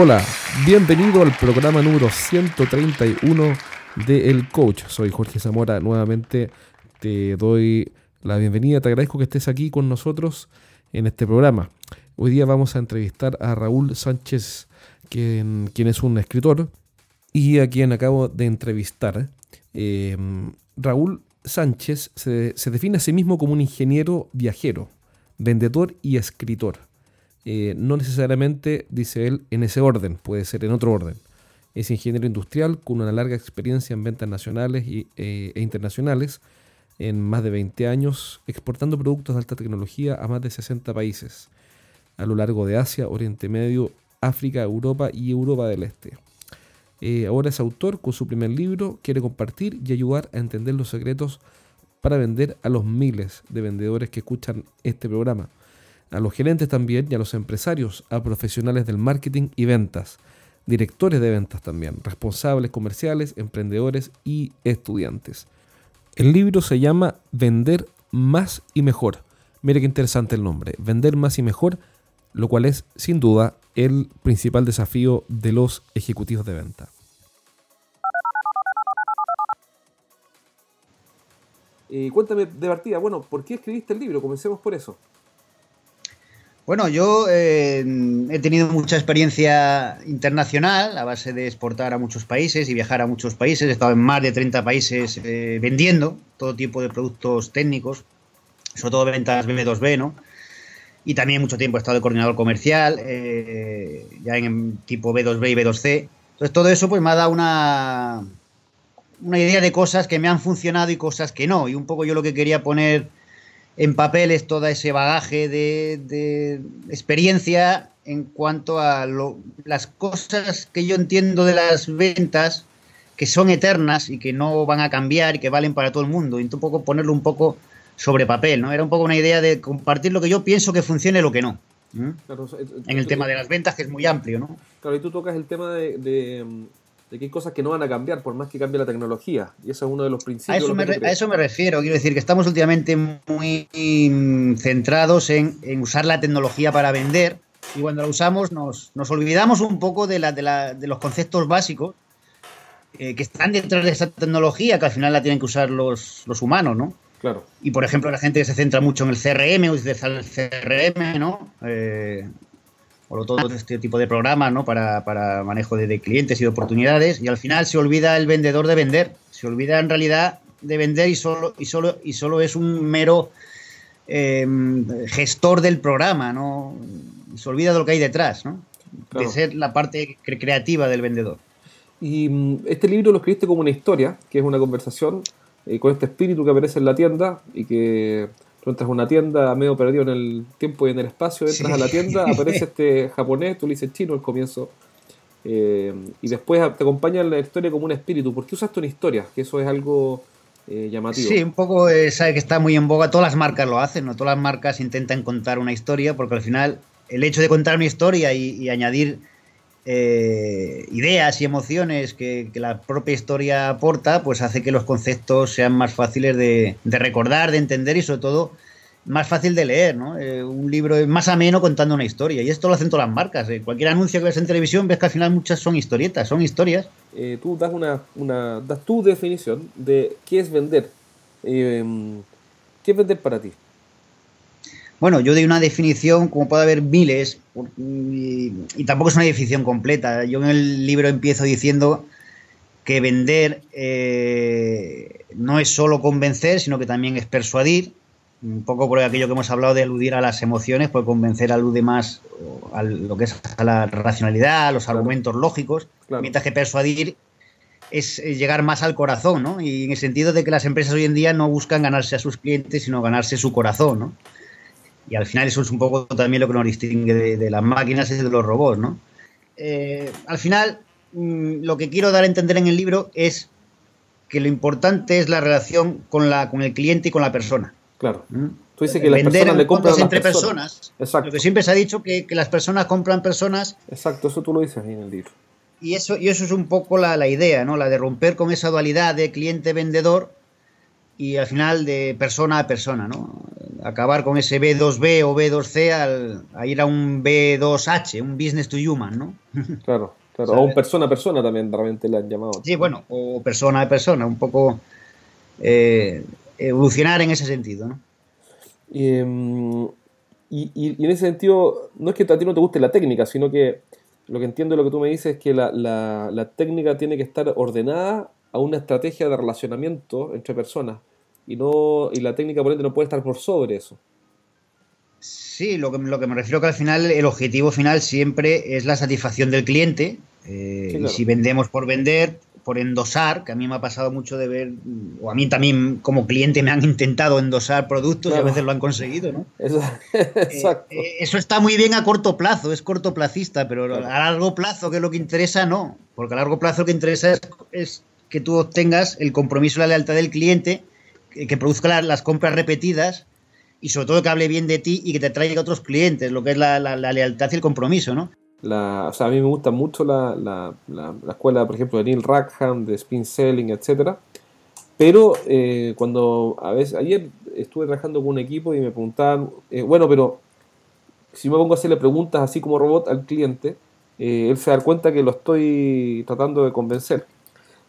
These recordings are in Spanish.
Hola, bienvenido al programa número 131 de El Coach. Soy Jorge Zamora, nuevamente te doy la bienvenida, te agradezco que estés aquí con nosotros en este programa. Hoy día vamos a entrevistar a Raúl Sánchez, quien, es un escritor y a quien acabo de entrevistar. Eh, Raúl Sánchez se define a sí mismo como un ingeniero viajero, vendedor y escritor. Eh, no necesariamente, dice él, en ese orden, puede ser en otro orden. Es ingeniero industrial con una larga experiencia en ventas nacionales y, eh, e internacionales, en más de 20 años, exportando productos de alta tecnología a más de 60 países, a lo largo de Asia, Oriente Medio, África, Europa y Europa del Este. Eh, ahora es autor con su primer libro, quiere compartir y ayudar a entender los secretos para vender a los miles de vendedores que escuchan este programa a los gerentes también y a los empresarios, a profesionales del marketing y ventas, directores de ventas también, responsables comerciales, emprendedores y estudiantes. El libro se llama Vender más y mejor. Mire qué interesante el nombre, Vender más y mejor, lo cual es sin duda el principal desafío de los ejecutivos de venta. Eh, cuéntame de partida, bueno, ¿por qué escribiste el libro? Comencemos por eso. Bueno, yo eh, he tenido mucha experiencia internacional a base de exportar a muchos países y viajar a muchos países. He estado en más de 30 países eh, vendiendo todo tipo de productos técnicos, sobre todo ventas B2B, ¿no? Y también mucho tiempo he estado de coordinador comercial, eh, ya en tipo B2B y B2C. Entonces todo eso pues me ha dado una, una idea de cosas que me han funcionado y cosas que no. Y un poco yo lo que quería poner en papel es todo ese bagaje de, experiencia en cuanto a las cosas que yo entiendo de las ventas que son eternas y que no van a cambiar y que valen para todo el mundo. Y un poco ponerlo un poco sobre papel, ¿no? Era un poco una idea de compartir lo que yo pienso que funcione y lo que no. en el tema de las ventas, que es muy amplio, ¿no? Claro, y tú tocas el tema de de que hay cosas que no van a cambiar por más que cambie la tecnología. Y eso es uno de los principios. A eso, me, a eso me refiero. Quiero decir que estamos últimamente muy centrados en, usar la tecnología para vender y cuando la usamos nos, olvidamos un poco de, la, de, los conceptos básicos eh, que están detrás de esa tecnología que al final la tienen que usar los, humanos, ¿no? Claro. Y por ejemplo, la gente que se centra mucho en el CRM, utiliza el CRM, ¿no? Eh, o todo este tipo de programas ¿no? para, manejo de, clientes y de oportunidades y al final se olvida el vendedor de vender, se olvida en realidad de vender y solo, y solo, y solo es un mero em, gestor del programa, ¿no? se olvida de lo que hay detrás, ¿no? de ser la parte creativa del vendedor. Y mm, este libro lo escribiste como una historia, que es una conversación eh, con este espíritu que aparece en la tienda y que tú entras a una tienda medio perdido en el tiempo y en el espacio, entras a la tienda, aparece este japonés, tú le dices chino al comienzo, eh, y después te acompaña la historia como un espíritu. ¿Por qué usaste una historia? Que eso es algo eh, llamativo. Sí, un poco, eh, sabe que está muy en boga, todas las marcas lo hacen, ¿no? Todas las marcas intentan contar una historia, porque al final el hecho de contar una historia y añadir eh, ideas y emociones que, la propia historia aporta, pues hace que los conceptos sean más fáciles de, recordar, de entender y sobre todo más fácil de leer, ¿no? Eh, un libro es más ameno contando una historia. Y esto lo hacen todas las marcas. Eh. Cualquier anuncio que ves en televisión ves que al final muchas son historietas, son historias. tú das una, una, das tu definición de qué es vender. ¿Qué es vender para ti? Bueno, yo doy una definición, como puede haber miles, y, tampoco es una definición completa. Yo en el libro empiezo diciendo que vender eh, no es solo convencer, sino que también es persuadir. Un poco por aquello que hemos hablado de aludir a las emociones, pues convencer alude más a lo que es a la racionalidad, a los argumentos lógicos, mientras que persuadir es llegar más al corazón, ¿no? Y en el sentido de que las empresas hoy en día no buscan ganarse a sus clientes, sino ganarse su corazón, ¿no? Y al final eso es un poco también lo que nos distingue de, las máquinas y de los robots, ¿no? Eh, al final, mm, lo que quiero dar a entender en el libro es que lo importante es la relación con, la, con el cliente y con la persona. Claro. ¿Mm? Tú dices que las personas le compran entre personas. Exacto. Lo que siempre se ha dicho que, que, las personas compran personas. Exacto, eso tú lo dices ahí en el libro. Y eso, y eso es un poco la, la idea, ¿no? La de romper con esa dualidad de cliente-vendedor y al final de persona a persona, ¿no? Acabar con ese B2B o B2C al, a ir a un B2H, un business to human, ¿no? Claro, claro. O un persona a persona también realmente le han llamado. Sí, bueno, o persona a persona, un poco eh, evolucionar en ese sentido, ¿no? Em, y, y, en ese sentido, no es que a ti no te guste la técnica, sino que lo que entiendo de lo que tú me dices es que la, la, la técnica tiene que estar ordenada a una estrategia de relacionamiento entre personas y no y la técnica por ende no puede estar por sobre eso. Sí, lo que, lo que me refiero que al final el objetivo final siempre es la satisfacción del cliente. Eh, y si vendemos por vender, por endosar, que a mí me ha pasado mucho de ver, o a mí también como cliente me han intentado endosar productos y a veces lo han conseguido, ¿no? Eso, exacto. Eh, eso está muy bien a corto plazo, es cortoplacista, pero a largo plazo, que es lo que interesa, no. Porque a largo plazo lo que interesa es, es que tú obtengas el compromiso y la lealtad del cliente, que, produzca las compras repetidas y sobre todo que hable bien de ti y que te traiga otros clientes, lo que es la, lealtad y el compromiso, ¿no? La, a mí me gusta mucho la, la, escuela, por ejemplo, de Neil Rackham, de Spin Selling, etcétera. Pero eh, cuando a veces, ayer estuve trabajando con un equipo y me preguntaban, eh, bueno, pero si me pongo a hacerle preguntas así como robot al cliente, eh, él se da cuenta que lo estoy tratando de convencer.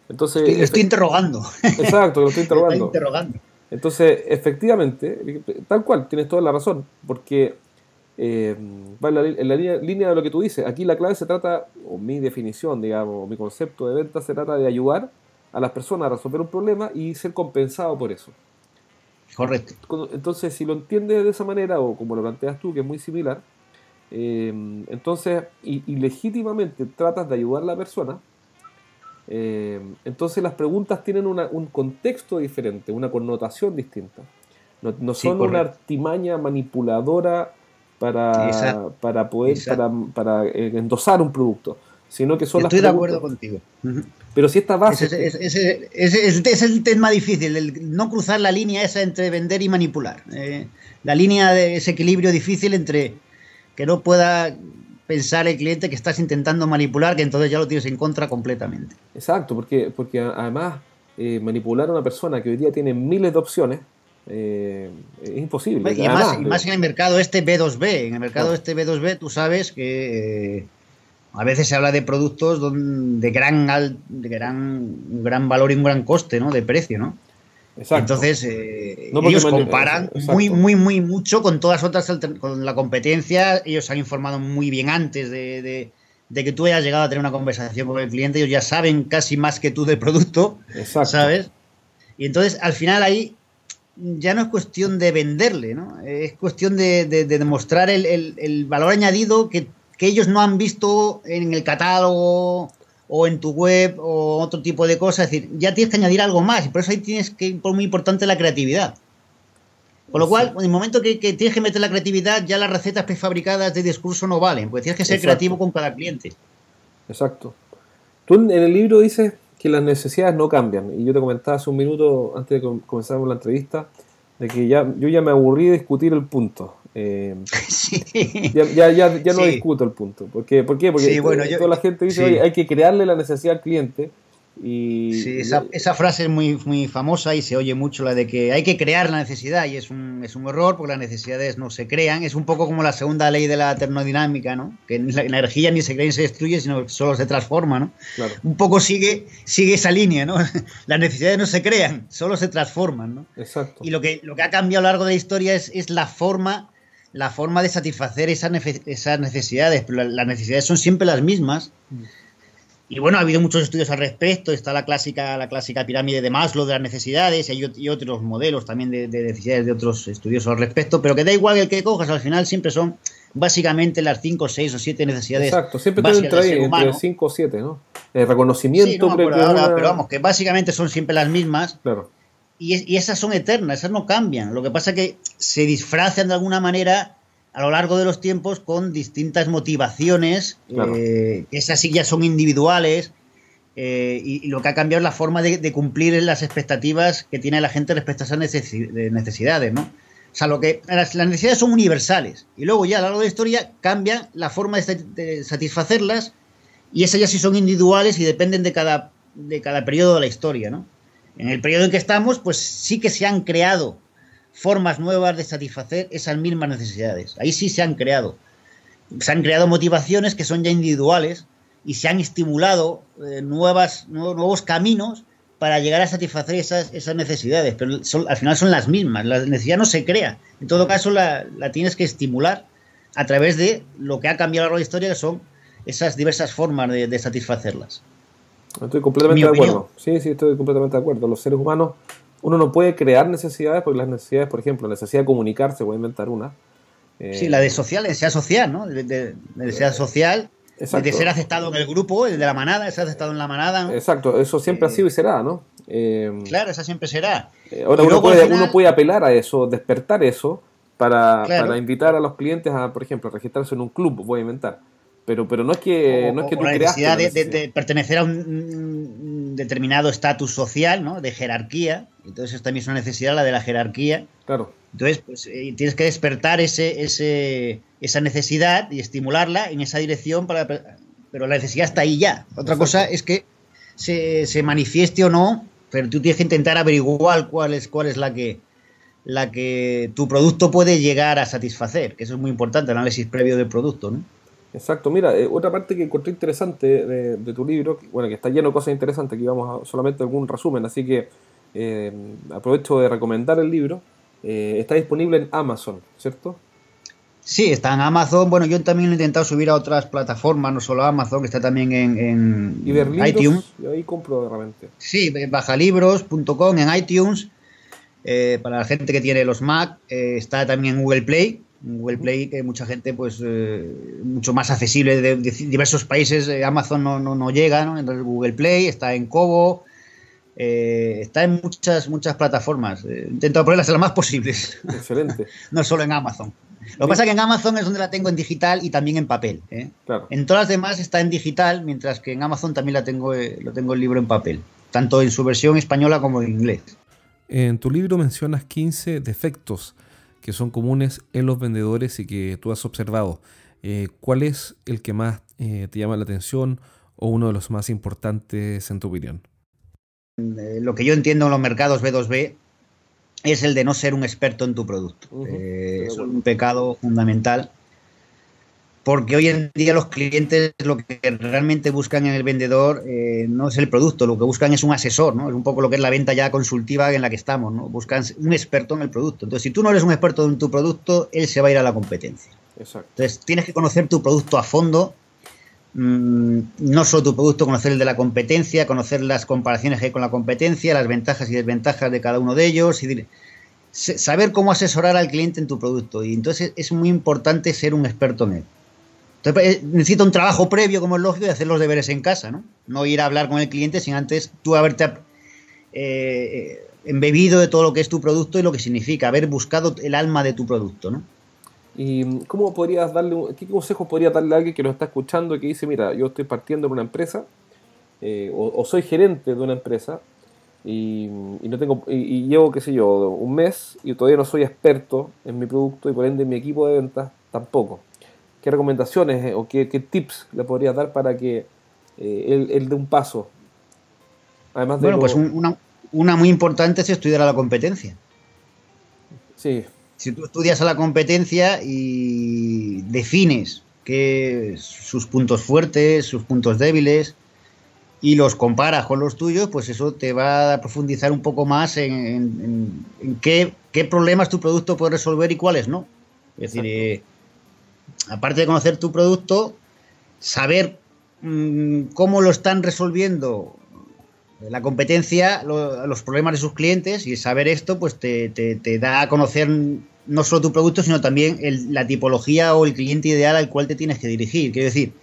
Entonces, le estoy interrogando. Exacto, lo estoy interrogando. interrogando. Entonces, efectivamente, tal cual, tienes toda la razón, porque eh, va en la, línea, de lo que tú dices. Aquí la clave se trata, o mi definición, digamos, mi concepto de venta se trata de ayudar a las personas a resolver un problema y ser compensado por eso. Correcto. Entonces, si lo entiendes de esa manera, o como lo planteas tú, que es muy similar, eh, entonces, y, y legítimamente tratas de ayudar a la persona, eh, entonces las preguntas tienen un contexto diferente, una connotación distinta. No, son una artimaña manipuladora para, para poder para, para eh, endosar un producto, sino que son Estoy de acuerdo contigo. Pero si esta base... Ese, es el tema difícil, el no cruzar la línea esa entre vender y manipular. Eh, la línea de ese equilibrio difícil entre que no pueda pensar el cliente que estás intentando manipular, que entonces ya lo tienes en contra completamente. Exacto, porque, porque además eh, manipular a una persona que hoy día tiene miles de opciones eh, es imposible. Y, más, en el mercado este B2B. En el mercado este B2B tú sabes que eh, a veces se habla de productos de gran, de gran, gran valor y un gran coste ¿no? de precio, ¿no? Entonces, eh, ellos comparan muy, muy, muy mucho con todas otras, con la competencia. Ellos han informado muy bien antes de, que tú hayas llegado a tener una conversación con el cliente. Ellos ya saben casi más que tú del producto, ¿sabes? Y entonces, al final ahí ya no es cuestión de venderle, ¿no? Es cuestión de, demostrar el, valor añadido que, que ellos no han visto en el catálogo o en tu web o otro tipo de cosas. Es decir, ya tienes que añadir algo más y por eso ahí tienes que ir por muy importante la creatividad. Con lo cual, en el momento que, tienes que meter la creatividad, ya las recetas prefabricadas de discurso no valen, porque tienes que ser creativo con cada cliente. Exacto. Tú en el libro dices que las necesidades no cambian, y yo te comentaba hace un minuto, antes de comenzar la entrevista, de que ya, yo ya me aburrí de discutir el punto. Eh, ya, ya, ya, no discuto el punto. ¿Por qué? Porque toda la gente dice, hay que crearle la necesidad al cliente. Y, sí, esa, frase es muy, muy famosa y se oye mucho la de que hay que crear la necesidad y es un, es un error porque las necesidades no se crean. Es un poco como la segunda ley de la termodinámica, ¿no? que la energía ni se crea ni se destruye, sino solo se transforma. ¿no? Un poco sigue, sigue esa línea. ¿no? Las necesidades no se crean, solo se transforman. ¿no? Exacto. Y lo que, lo que ha cambiado a lo largo de la historia es, es la forma la forma de satisfacer esas, necesidades, pero las necesidades son siempre las mismas. Y bueno, ha habido muchos estudios al respecto. Está la clásica, la clásica pirámide de Maslow de las necesidades y hay otros modelos también de, necesidades de otros estudios al respecto. Pero que da igual el que cojas, al final siempre son básicamente las 5, 6 o 7 necesidades. Exacto, siempre entre, entre 5 o 7, ¿no? El reconocimiento. pero, vamos, que básicamente son siempre las mismas. Claro y, esas son eternas, esas no cambian. Lo que pasa es que se disfrazan de alguna manera a lo largo de los tiempos con distintas motivaciones, eh, esas sí ya son individuales, eh, y, lo que ha cambiado es la forma de, cumplir las expectativas que tiene la gente respecto a esas necesidades, ¿no? O sea, lo que, las, necesidades son universales, y luego ya a lo largo de la historia cambia la forma de, de satisfacerlas, y esas ya sí son individuales y dependen de cada, de cada periodo de la historia, ¿no? En el periodo en que estamos, pues sí que se han creado formas nuevas de satisfacer esas mismas necesidades. Ahí sí se han creado. Se han creado motivaciones que son ya individuales y se han estimulado eh, nuevas, nuevos caminos para llegar a satisfacer esas, esas necesidades, pero al final son las mismas, la necesidad no se crea, en todo caso la, tienes que estimular a través de lo que ha cambiado a lo largo de la historia, que son esas diversas formas de, satisfacerlas. Estoy completamente de acuerdo, sí, sí, estoy completamente de acuerdo, los seres humanos, uno no puede crear necesidades, porque las necesidades, por ejemplo, la necesidad de comunicarse, voy a inventar una. sí, la de social, la necesidad social, ¿no? De, necesidad social de ser aceptado en el grupo, de la manada, ser aceptado en la manada. Exacto, eso siempre ha sido y será, ¿no? Eh, claro, esa siempre será. Eh, ahora uno puede, uno puede, apelar a eso, despertar eso, para, para, invitar a los clientes a, por ejemplo, registrarse en un club, voy a inventar. Pero, pero no es que, no es que tú la necesidad, de, pertenecer a un determinado estatus social, ¿no? De jerarquía. Entonces, también es una necesidad la de la jerarquía. Claro. Entonces, pues, eh, tienes que despertar ese, ese, esa necesidad y estimularla en esa dirección, para, pero la necesidad está ahí ya. Otra cosa es que se, se, manifieste o no, pero tú tienes que intentar averiguar cuál es, cuál es la que la que tu producto puede llegar a satisfacer, que eso es muy importante, el análisis previo del producto, ¿no? Exacto, mira, eh, otra parte que encontré interesante de, tu libro, bueno, que está lleno de cosas interesantes, aquí vamos a solamente algún resumen, así que eh, aprovecho de recomendar el libro, eh, está disponible en Amazon, ¿cierto? Sí, está en Amazon. Bueno, yo también lo he intentado subir a otras plataformas, no solo a Amazon, que está también en, en iTunes. Yo ahí compro realmente. Sí, bajalibros.com en iTunes. Para la gente que tiene los Mac, está también en Google Play. Google Play, que mucha gente, pues, mucho más accesible de, diversos países. Amazon no, no, no llega, ¿no? Entonces, Google Play está en Kobo, eh, está en muchas, muchas plataformas. Eh, intento ponerlas lo más posibles. Excelente. no solo en Amazon. Lo que pasa es que en Amazon es donde la tengo en digital y también en papel. ¿eh? En todas las demás está en digital, mientras que en Amazon también la tengo, lo tengo el libro en papel, tanto en su versión española como en inglés. En tu libro mencionas 15 defectos que son comunes en los vendedores y que tú has observado. ¿Cuál es el que más te llama la atención o uno de los más importantes en tu opinión? Eh, lo que yo entiendo en los mercados B2B es el de no ser un experto en tu producto. Eh, es un pecado fundamental. Porque hoy en día los clientes lo que realmente buscan en el vendedor eh, no es el producto, lo que buscan es un asesor, ¿no? Es un poco lo que es la venta ya consultiva en la que estamos, ¿no? Buscan un experto en el producto. Entonces, si tú no eres un experto en tu producto, él se va a ir a la competencia. Entonces, tienes que conocer tu producto a fondo Mm, no solo tu producto, conocer el de la competencia, conocer las comparaciones que hay con la competencia, las ventajas y desventajas de cada uno de ellos, y saber cómo asesorar al cliente en tu producto. Y entonces es muy importante ser un experto en él. Entonces, eh, necesita un trabajo previo, como es lógico, de hacer los deberes en casa, ¿no? No ir a hablar con el cliente sin antes tú haberte eh, embebido de todo lo que es tu producto y lo que significa, haber buscado el alma de tu producto, ¿no? ¿Y cómo podrías darle, qué consejos podría darle a alguien que nos está escuchando y que dice, mira, yo estoy partiendo de una empresa eh, o, soy gerente de una empresa y, no tengo y, llevo, qué sé yo, un mes y todavía no soy experto en mi producto y por ende en mi equipo de ventas tampoco? ¿Qué recomendaciones eh, o qué, tips le podrías dar para que eh, él, dé un paso? Además de bueno, pues una, una muy importante es estudiar a la competencia. Sí, si tú estudias a la competencia y defines que sus puntos fuertes, sus puntos débiles y los comparas con los tuyos, pues eso te va a profundizar un poco más en, qué, problemas tu producto puede resolver y cuáles no. Es decir, eh, aparte de conocer tu producto, saber mm, cómo lo están resolviendo la competencia, los problemas de sus clientes y saber esto pues te, da a conocer no solo tu producto, sino también la tipología o el cliente ideal al cual te tienes que dirigir. Quiero decir,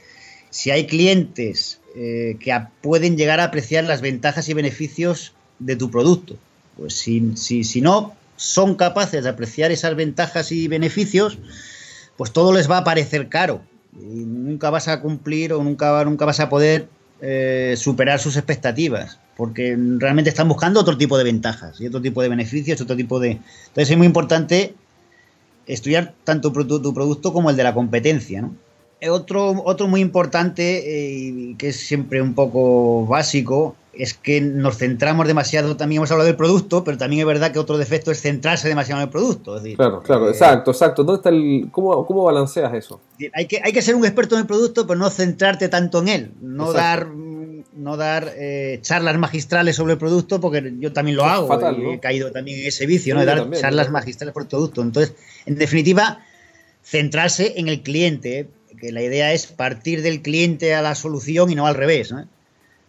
si hay clientes eh, que pueden llegar a apreciar las ventajas y beneficios de tu producto, pues si, si, no son capaces de apreciar esas ventajas y beneficios, pues todo les va a parecer caro. Y nunca vas a cumplir o nunca, nunca vas a poder eh, superar sus expectativas porque realmente están buscando otro tipo de ventajas y otro tipo de beneficios, otro tipo de... Entonces es muy importante estudiar tanto tu producto como el de la competencia. Otro, otro muy importante, eh, que es siempre un poco básico, es que nos centramos demasiado, también hemos hablado del producto, pero también es verdad que otro defecto es centrarse demasiado en el producto. claro, claro, eh, exacto, exacto. ¿Dónde está el, cómo, ¿Cómo balanceas eso? Hay que, hay que ser un experto en el producto, pero no centrarte tanto en él, no dar no dar eh, charlas magistrales sobre el producto, porque yo también lo hago, he caído también en ese vicio, ¿no? de dar charlas magistrales por el producto. Entonces, en definitiva, centrarse en el cliente, que la idea es partir del cliente a la solución y no al revés. ¿no?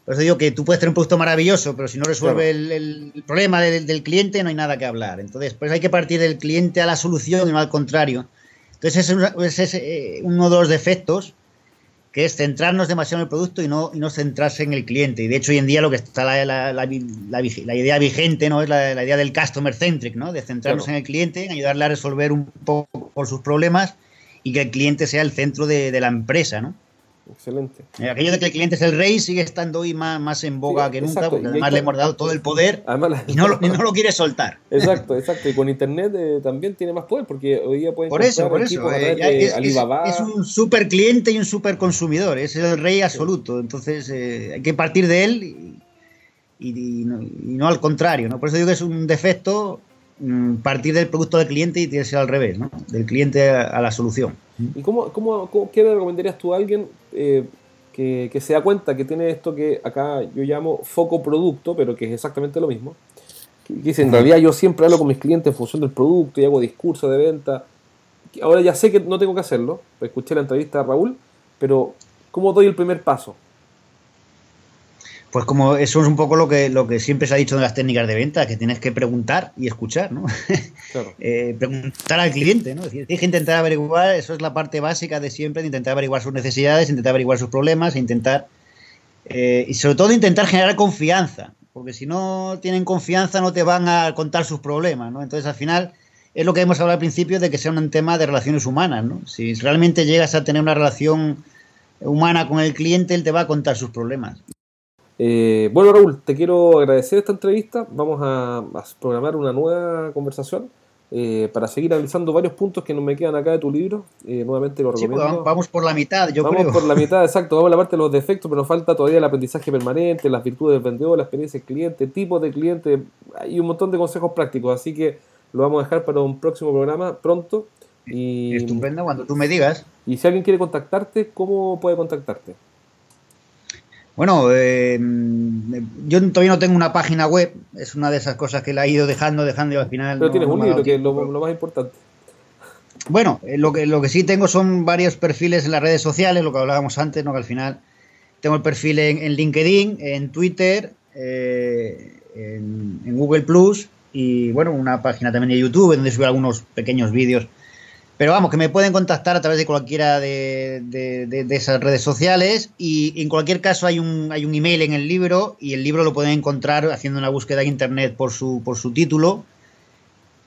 Por eso digo que tú puedes tener un producto maravilloso, pero si no resuelve el, problema del, cliente, no hay nada que hablar. Entonces, pues hay que partir del cliente a la solución y no al contrario. Entonces, ese es, eh, uno de los defectos, que es centrarnos demasiado en el producto y no, no centrarse en el cliente. Y de hecho, hoy en día lo que está la, la, idea vigente no es la, idea del customer centric, ¿no? de centrarnos en el cliente, en ayudarle a resolver un poco sus problemas y que el cliente sea el centro de, de la empresa. ¿no? Excelente. Eh, aquello de que el cliente es el rey sigue estando hoy más, más en boga que nunca, porque además le hemos dado todo el poder y, no lo, no lo, quiere soltar. Exacto, exacto. Y con internet eh, también tiene más poder, porque hoy día pueden por eso, por eso. Eh, es, Es, un super cliente y un super consumidor, es el rey absoluto. Entonces hay que partir de él y, no, y, no, al contrario. ¿no? Por eso digo que es un defecto partir del producto del cliente y tiene que ser al revés, ¿no? Del cliente a, la solución. ¿Y cómo, cómo, qué le recomendarías tú a alguien eh, que, que, se da cuenta que tiene esto que acá yo llamo foco producto, pero que es exactamente lo mismo? Que dice, en realidad yo siempre hablo con mis clientes en función del producto y hago discurso de venta. Ahora ya sé que no tengo que hacerlo, escuché la entrevista de Raúl, pero ¿cómo doy el primer paso? Pues como eso es un poco lo que, lo que siempre se ha dicho de las técnicas de venta, que tienes que preguntar y escuchar, ¿no? Eh, preguntar al cliente, ¿no? tienes que intentar averiguar, eso es la parte básica de siempre, de intentar averiguar sus necesidades, intentar averiguar sus problemas, e intentar, eh, y sobre todo intentar generar confianza, porque si no tienen confianza no te van a contar sus problemas, ¿no? Entonces al final es lo que hemos hablado al principio de que sea un tema de relaciones humanas, ¿no? Si realmente llegas a tener una relación humana con el cliente, él te va a contar sus problemas. Eh, bueno, Raúl, te quiero agradecer esta entrevista. Vamos a, programar una nueva conversación eh, para seguir analizando varios puntos que nos me quedan acá de tu libro. Eh, nuevamente lo pues, recomiendo. vamos por la mitad, yo vamos por la mitad, exacto. Vamos a la parte de los defectos, pero nos falta todavía el aprendizaje permanente, las virtudes del vendedor, la experiencia del cliente, tipos de cliente. Hay un montón de consejos prácticos, así que lo vamos a dejar para un próximo programa pronto. Y, Estupendo, cuando tú me digas. Y si alguien quiere contactarte, ¿cómo puede contactarte? Bueno, eh, yo todavía no tengo una página web, es una de esas cosas que la he ido dejando, dejando y al final. Pero tienes un libro, que es lo, más importante. Bueno, eh, lo que, lo que sí tengo son varios perfiles en las redes sociales, lo que hablábamos antes, ¿no? que al final tengo el perfil en, LinkedIn, en Twitter, eh, en, en, Google Plus y bueno, una página también de YouTube donde subo algunos pequeños vídeos pero vamos, que me pueden contactar a través de cualquiera de, esas redes sociales y en cualquier caso hay un, hay un email en el libro y el libro lo pueden encontrar haciendo una búsqueda en internet por su, por su título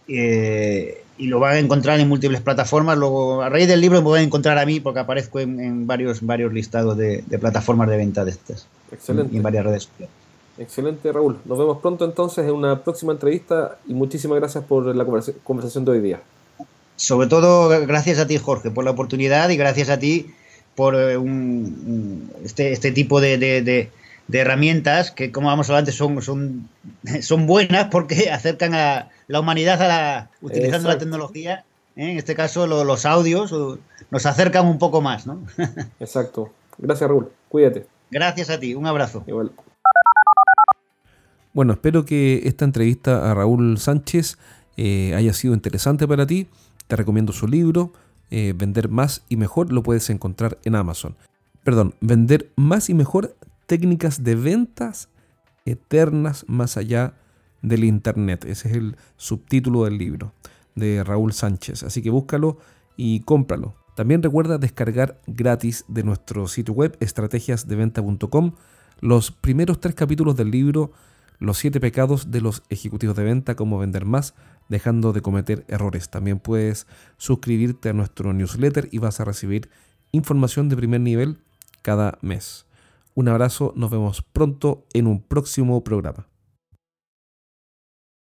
eh, y lo van a encontrar en múltiples plataformas. Luego, a raíz del libro me pueden encontrar a mí porque aparezco en, varios, varios listados de, plataformas de venta de estas. Excelente. Y en varias redes sociales. Excelente, Raúl. Nos vemos pronto entonces en una próxima entrevista y muchísimas gracias por la conversación de hoy día sobre todo gracias a ti, Jorge, por la oportunidad y gracias a ti por eh, este, este, tipo de, herramientas que, como vamos a antes, son, son, son buenas porque acercan a la humanidad a la, utilizando la tecnología. ¿eh? En este caso, los audios nos acercan un poco más. ¿no? Exacto. Gracias, Raúl. Cuídate. Gracias a ti. Un abrazo. Igual. Bueno, espero que esta entrevista a Raúl Sánchez eh, haya sido interesante para ti. Te recomiendo su libro, eh, Vender más y mejor, lo puedes encontrar en Amazon. Perdón, Vender más y mejor, técnicas de ventas eternas más allá del Internet. Ese es el subtítulo del libro de Raúl Sánchez. Así que búscalo y cómpralo. También recuerda descargar gratis de nuestro sitio web estrategiasdeventa.com los primeros tres capítulos del libro Los siete pecados de los ejecutivos de venta, cómo vender más, dejando de cometer errores. También puedes suscribirte a nuestro newsletter y vas a recibir información de primer nivel cada mes. Un abrazo, nos vemos pronto en un próximo programa.